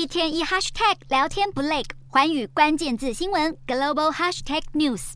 一天一 hashtag 聊天不累，环宇关键字新闻 global hashtag news。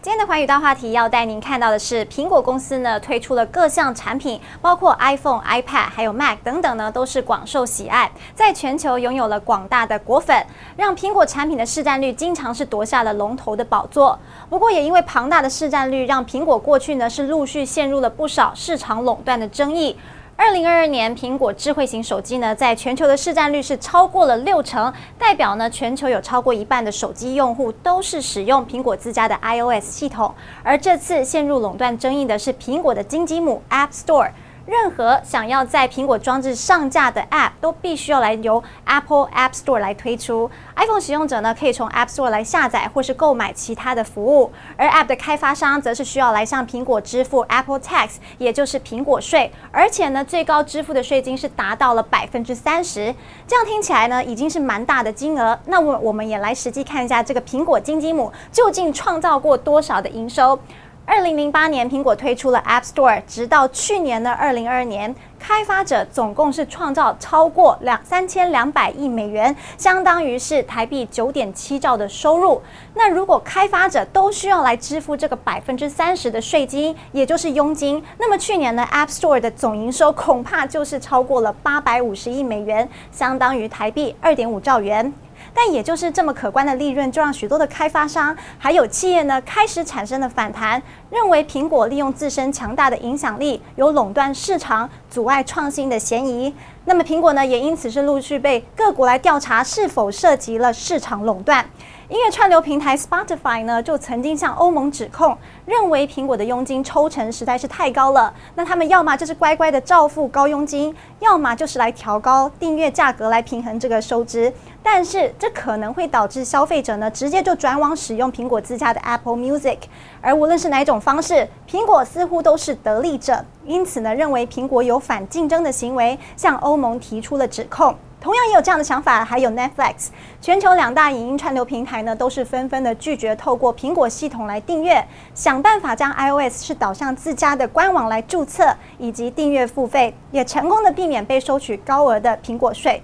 今天的环宇大话题要带您看到的是，苹果公司呢推出了各项产品，包括 iPhone、iPad 还有 Mac 等等呢，都是广受喜爱，在全球拥有了广大的果粉，让苹果产品的市占率经常是夺下了龙头的宝座。不过也因为庞大的市占率，让苹果过去呢是陆续陷入了不少市场垄断的争议。二零二二年，苹果智慧型手机呢，在全球的市占率是超过了六成，代表呢，全球有超过一半的手机用户都是使用苹果自家的 iOS 系统。而这次陷入垄断争议的是苹果的金鸡母 App Store。任何想要在苹果装置上架的 App 都必须要来由 Apple App Store 来推出。iPhone 使用者呢，可以从 App Store 来下载或是购买其他的服务，而 App 的开发商则是需要来向苹果支付 Apple Tax，也就是苹果税。而且呢，最高支付的税金是达到了百分之三十。这样听起来呢，已经是蛮大的金额。那我我们也来实际看一下这个苹果金鸡母究竟创造过多少的营收。二零零八年，苹果推出了 App Store，直到去年的二零二二年，开发者总共是创造超过两三千两百亿美元，相当于是台币九点七兆的收入。那如果开发者都需要来支付这个百分之三十的税金，也就是佣金，那么去年的 App Store 的总营收恐怕就是超过了八百五十亿美元，相当于台币二点五兆元。但也就是这么可观的利润，就让许多的开发商还有企业呢，开始产生了反弹，认为苹果利用自身强大的影响力，有垄断市场、阻碍创新的嫌疑。那么苹果呢，也因此是陆续被各国来调查是否涉及了市场垄断。音乐串流平台 Spotify 呢，就曾经向欧盟指控，认为苹果的佣金抽成实在是太高了。那他们要么就是乖乖的照付高佣金，要么就是来调高订阅价格来平衡这个收支。但是这可能会导致消费者呢，直接就转往使用苹果自家的 Apple Music，而无论是哪种方式，苹果似乎都是得利者。因此呢，认为苹果有反竞争的行为，向欧盟提出了指控。同样也有这样的想法，还有 Netflix，全球两大影音串流平台呢，都是纷纷的拒绝透过苹果系统来订阅，想办法将 iOS 是导向自家的官网来注册以及订阅付费，也成功的避免被收取高额的苹果税。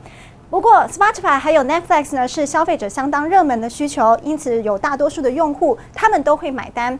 不过 Spotify 还有 Netflix 呢，是消费者相当热门的需求，因此有大多数的用户他们都会买单，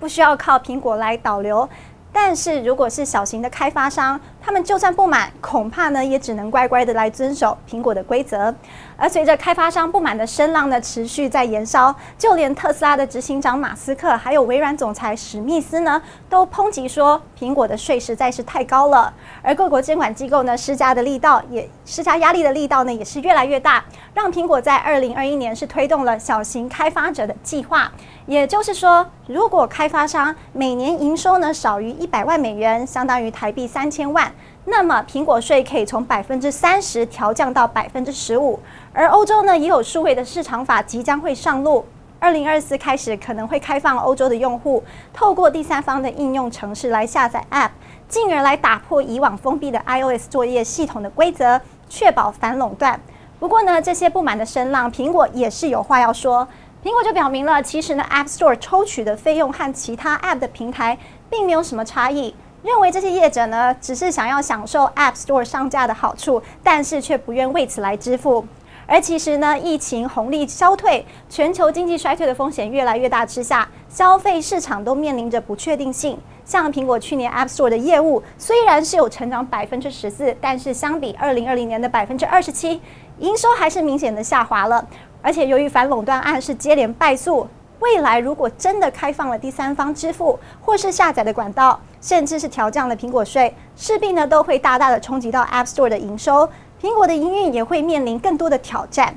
不需要靠苹果来导流。但是如果是小型的开发商，他们就算不满，恐怕呢也只能乖乖的来遵守苹果的规则。而随着开发商不满的声浪呢持续在延烧，就连特斯拉的执行长马斯克，还有微软总裁史密斯呢，都抨击说苹果的税实在是太高了。而各国监管机构呢施加的力道也施加压力的力道呢也是越来越大，让苹果在二零二一年是推动了小型开发者的计划。也就是说，如果开发商每年营收呢少于一百万美元，相当于台币三千万。那么苹果税可以从百分之三十调降到百分之十五，而欧洲呢也有数位的市场法即将会上路，二零二四开始可能会开放欧洲的用户透过第三方的应用程式来下载 App，进而来打破以往封闭的 iOS 作业系统的规则，确保反垄断。不过呢，这些不满的声浪，苹果也是有话要说。苹果就表明了，其实呢，App Store 抽取的费用和其他 App 的平台并没有什么差异。认为这些业者呢，只是想要享受 App Store 上架的好处，但是却不愿为此来支付。而其实呢，疫情红利消退，全球经济衰退的风险越来越大之下，消费市场都面临着不确定性。像苹果去年 App Store 的业务虽然是有成长百分之十四，但是相比二零二零年的百分之二十七，营收还是明显的下滑了。而且由于反垄断案是接连败诉。未来如果真的开放了第三方支付或是下载的管道，甚至是调降了苹果税，势必呢都会大大的冲击到 App Store 的营收，苹果的营运也会面临更多的挑战。